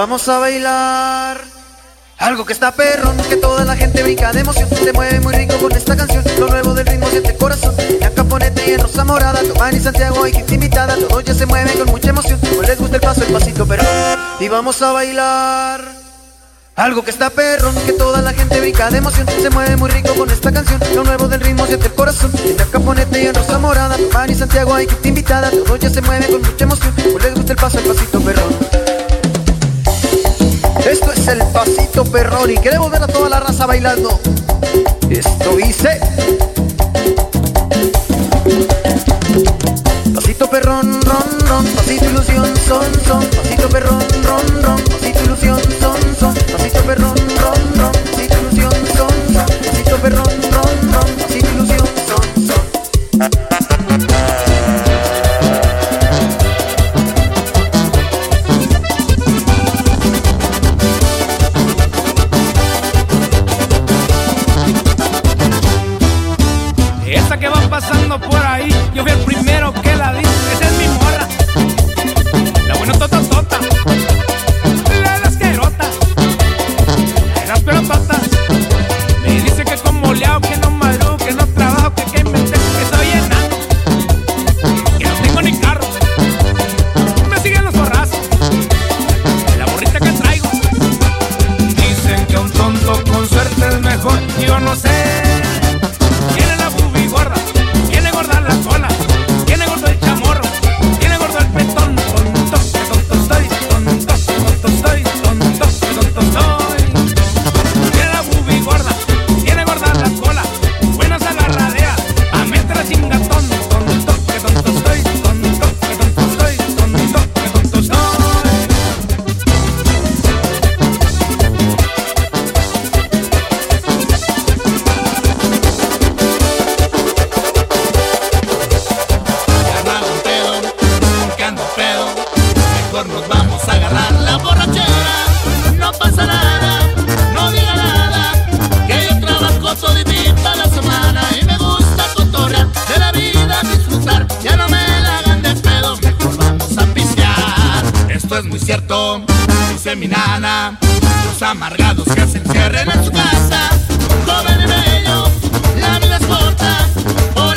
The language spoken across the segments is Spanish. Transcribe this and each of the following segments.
Vamos a bailar. Algo que está perrón, que toda la gente brinca de emoción. Se mueve muy rico con esta canción. Lo nuevo del ritmo siente el corazón. En Caponete y en Rosa Morada. Tomán y Santiago y gente invitada. Todos ya se mueven con mucha emoción. Pues les gusta el paso, el pasito perrón. Y vamos a bailar. Algo que está perrón, que toda la gente brinca de emoción. Se mueve muy rico con esta canción. Lo nuevo del ritmo siente el corazón. En Caponete y en Rosa Morada. Y Santiago hay gente invitada. Todos ya se mueven con mucha emoción. Pues les gusta el paso, el pasito perrón. Esto es el pasito perrón y queremos ver a toda la raza bailando. Esto dice. Perrón, ron, ron, pasito ilusión, son, son, pasito perrón, ron, ron, pasito ilusión, son, son, pasito perrón, ron, ron, pasito ilusión, son, son, pasito perrón, pasando por ahí, yo fui el primero que la vi. Esa es mi morra. La buena tota tota. La de las querotas. La de las pelototas. Me dice que como leao, que no madrugo, que no trabajo, que que inventé, que soy enano. Que no tengo ni carro. Me siguen los borrazos. La burrita que traigo. Dicen que un tonto con suerte es mejor. Yo no sé. Muy cierto, dice mi nana. Los amargados que se encierren en su casa. Joven y bello, la vida es corta. Por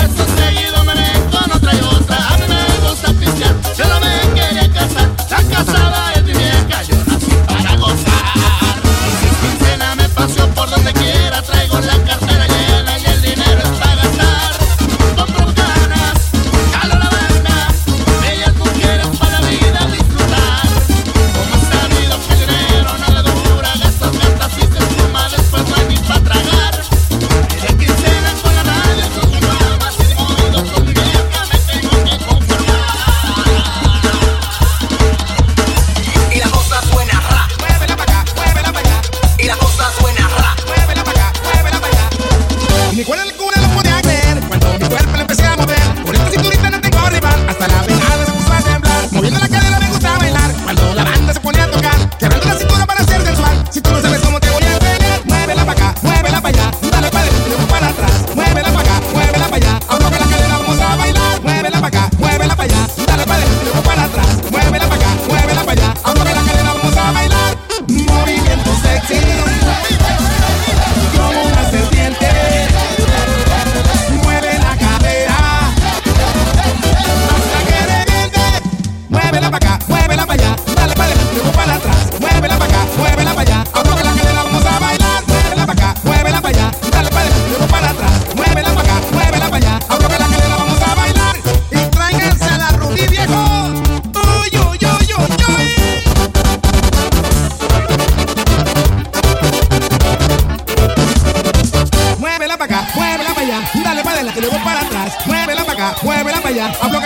jueve la bella, hablo que